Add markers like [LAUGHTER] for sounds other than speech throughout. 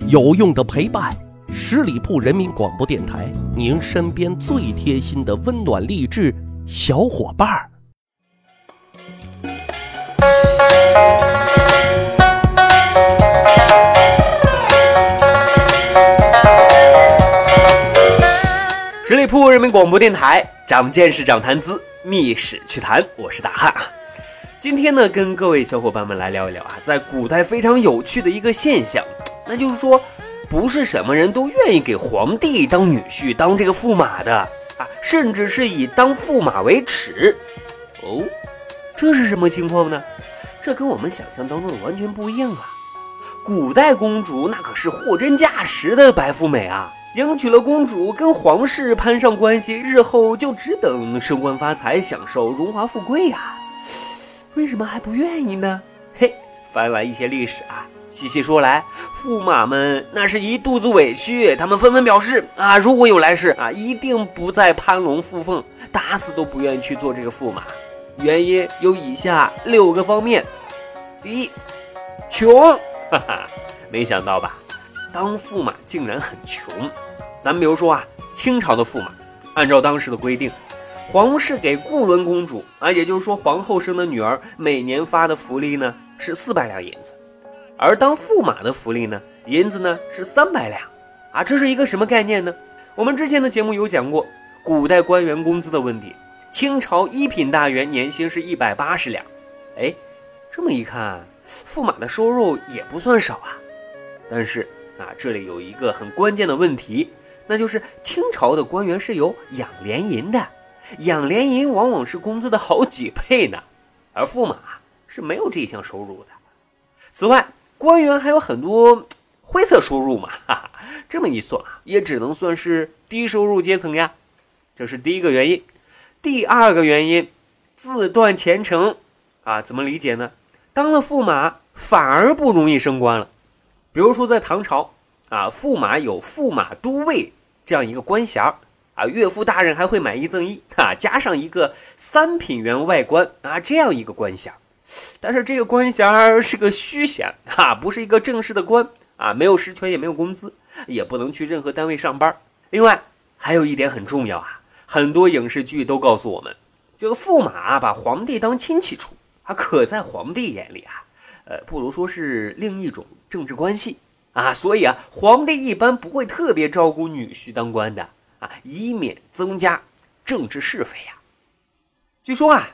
有用的陪伴，十里铺人民广播电台，您身边最贴心的温暖励志小伙伴儿。十里铺人民广播电台，长见识，长谈资，密史趣谈，我是大汉。今天呢，跟各位小伙伴们来聊一聊啊，在古代非常有趣的一个现象，那就是说，不是什么人都愿意给皇帝当女婿、当这个驸马的啊，甚至是以当驸马为耻。哦，这是什么情况呢？这跟我们想象当中的完全不一样啊！古代公主那可是货真价实的白富美啊。迎娶了公主，跟皇室攀上关系，日后就只等升官发财，享受荣华富贵呀。为什么还不愿意呢？嘿，翻来一些历史啊，细细说来，驸马们那是一肚子委屈，他们纷纷表示啊，如果有来世啊，一定不再攀龙附凤，打死都不愿意去做这个驸马。原因有以下六个方面：第一，穷，哈哈，没想到吧？当驸马竟然很穷，咱比如说啊，清朝的驸马，按照当时的规定，皇室给固伦公主啊，也就是说皇后生的女儿，每年发的福利呢是四百两银子，而当驸马的福利呢，银子呢是三百两，啊，这是一个什么概念呢？我们之前的节目有讲过古代官员工资的问题，清朝一品大员年薪是一百八十两，哎，这么一看，驸马的收入也不算少啊，但是。啊，这里有一个很关键的问题，那就是清朝的官员是有养廉银的，养廉银往往是工资的好几倍呢，而驸马是没有这项收入的。此外，官员还有很多灰色收入嘛，[LAUGHS] 哈哈，这么一算啊，也只能算是低收入阶层呀。这是第一个原因。第二个原因，自断前程啊，怎么理解呢？当了驸马反而不容易升官了。比如说，在唐朝，啊，驸马有驸马都尉这样一个官衔啊，岳父大人还会买一赠一，啊，加上一个三品员外官啊，这样一个官衔。但是这个官衔是个虚衔，哈，不是一个正式的官啊，没有实权，也没有工资，也不能去任何单位上班。另外，还有一点很重要啊，很多影视剧都告诉我们，这个驸马把皇帝当亲戚处，啊，可在皇帝眼里啊。呃，不如说是另一种政治关系啊，所以啊，皇帝一般不会特别照顾女婿当官的啊，以免增加政治是非呀。据说啊，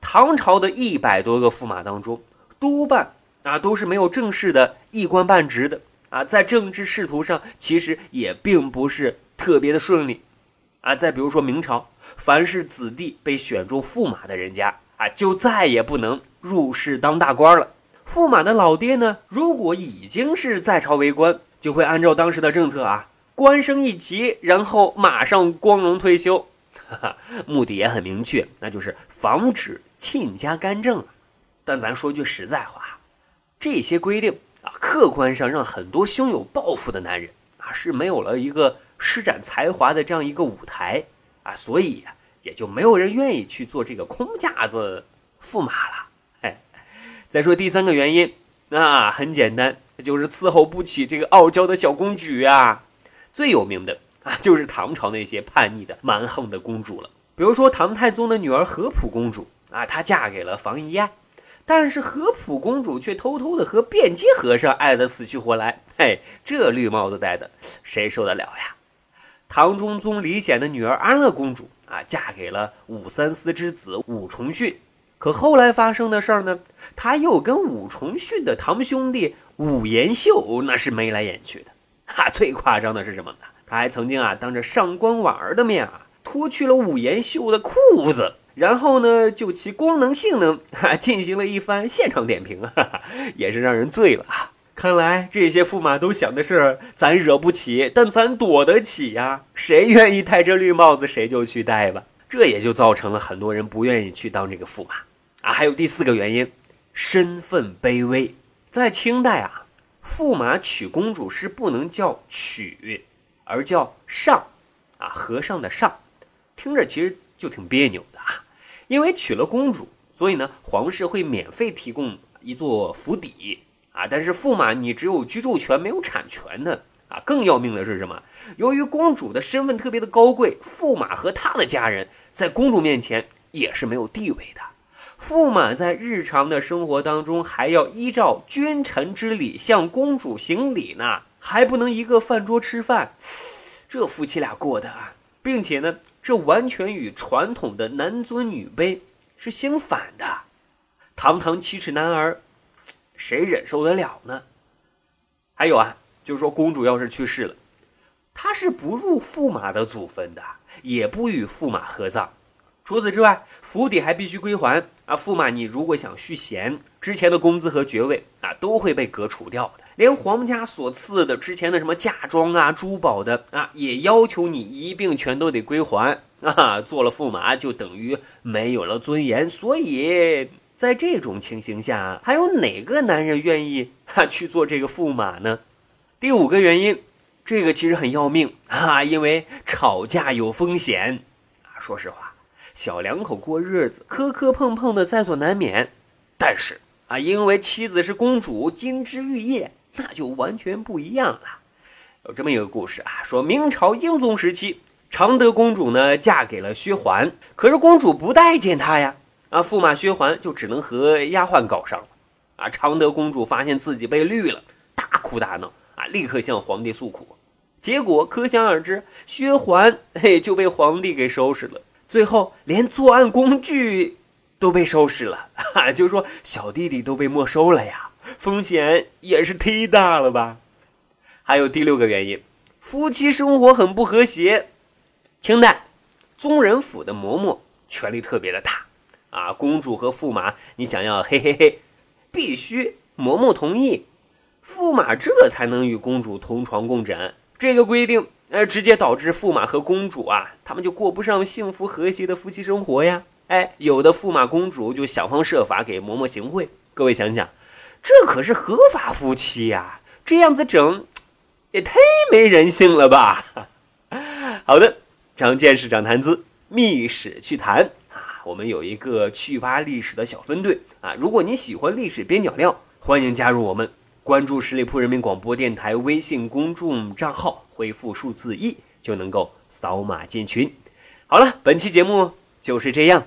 唐朝的一百多个驸马当中，多半啊都是没有正式的一官半职的啊，在政治仕途上其实也并不是特别的顺利啊。再比如说明朝，凡是子弟被选中驸马的人家啊，就再也不能入仕当大官了。驸马的老爹呢？如果已经是在朝为官，就会按照当时的政策啊，官升一级，然后马上光荣退休。[LAUGHS] 哈哈，目的也很明确，那就是防止亲家干政。但咱说句实在话，这些规定啊，客观上让很多胸有抱负的男人啊，是没有了一个施展才华的这样一个舞台啊，所以也就没有人愿意去做这个空架子驸马了。哎再说第三个原因，那很简单，就是伺候不起这个傲娇的小公举啊。最有名的啊，就是唐朝那些叛逆的蛮横的公主了。比如说唐太宗的女儿和普公主啊，她嫁给了房遗爱，但是合浦公主却偷偷的和辩机和尚爱得死去活来。嘿，这绿帽子戴的，谁受得了呀？唐中宗李显的女儿安乐公主啊，嫁给了武三思之子武重训。可后来发生的事儿呢？他又跟武重训的堂兄弟武延秀那是眉来眼去的。哈，最夸张的是什么呢？他还曾经啊，当着上官婉儿的面啊，脱去了武延秀的裤子，然后呢，就其功能性能哈 [LAUGHS] 进行了一番现场点评，哈哈，也是让人醉了啊！看来这些驸马都想的是，咱惹不起，但咱躲得起呀。谁愿意戴这绿帽子，谁就去戴吧。这也就造成了很多人不愿意去当这个驸马。啊，还有第四个原因，身份卑微。在清代啊，驸马娶公主是不能叫娶，而叫上，啊，和尚的上，听着其实就挺别扭的啊。因为娶了公主，所以呢，皇室会免费提供一座府邸，啊，但是驸马你只有居住权没有产权的啊。更要命的是什么？由于公主的身份特别的高贵，驸马和他的家人在公主面前也是没有地位的。驸马在日常的生活当中还要依照君臣之礼向公主行礼呢，还不能一个饭桌吃饭。这夫妻俩过的啊，并且呢，这完全与传统的男尊女卑是相反的。堂堂七尺男儿，谁忍受得了呢？还有啊，就是说公主要是去世了，她是不入驸马的祖坟的，也不与驸马合葬。除此之外，府邸还必须归还啊。驸马，你如果想续弦，之前的工资和爵位，都会被革除掉的。连皇家所赐的之前的什么嫁妆啊、珠宝的啊，也要求你一并全都得归还啊。做了驸马就等于没有了尊严，所以。在这种情形下，还有哪个男人愿意哈去做这个驸马呢？第五个原因，这个其实很要命啊，因为吵架有风险啊。说实话，小两口过日子磕磕碰碰的在所难免，但是啊，因为妻子是公主，金枝玉叶，那就完全不一样了。有这么一个故事啊，说明朝英宗时期，常德公主呢嫁给了薛桓，可是公主不待见她呀。啊，驸马薛桓就只能和丫鬟搞上了。啊，常德公主发现自己被绿了，大哭大闹啊，立刻向皇帝诉苦。结果可想而知，薛桓嘿就被皇帝给收拾了。最后连作案工具都被收拾了，哈，[LAUGHS] 就说小弟弟都被没收了呀，风险也是忒大了吧？还有第六个原因，夫妻生活很不和谐。清代宗人府的嬷嬷权力特别的大。啊，公主和驸马，你想要嘿嘿嘿，必须嬷嬷同意，驸马这才能与公主同床共枕。这个规定，呃，直接导致驸马和公主啊，他们就过不上幸福和谐的夫妻生活呀。哎，有的驸马公主就想方设法给嬷嬷行贿。各位想想，这可是合法夫妻呀，这样子整，也太没人性了吧？[LAUGHS] 好的，长见识，长谈资，密史趣谈啊。我们有一个趣吧历史的小分队啊！如果你喜欢历史边角料，欢迎加入我们，关注十里铺人民广播电台微信公众账号，回复数字一就能够扫码进群。好了，本期节目就是这样，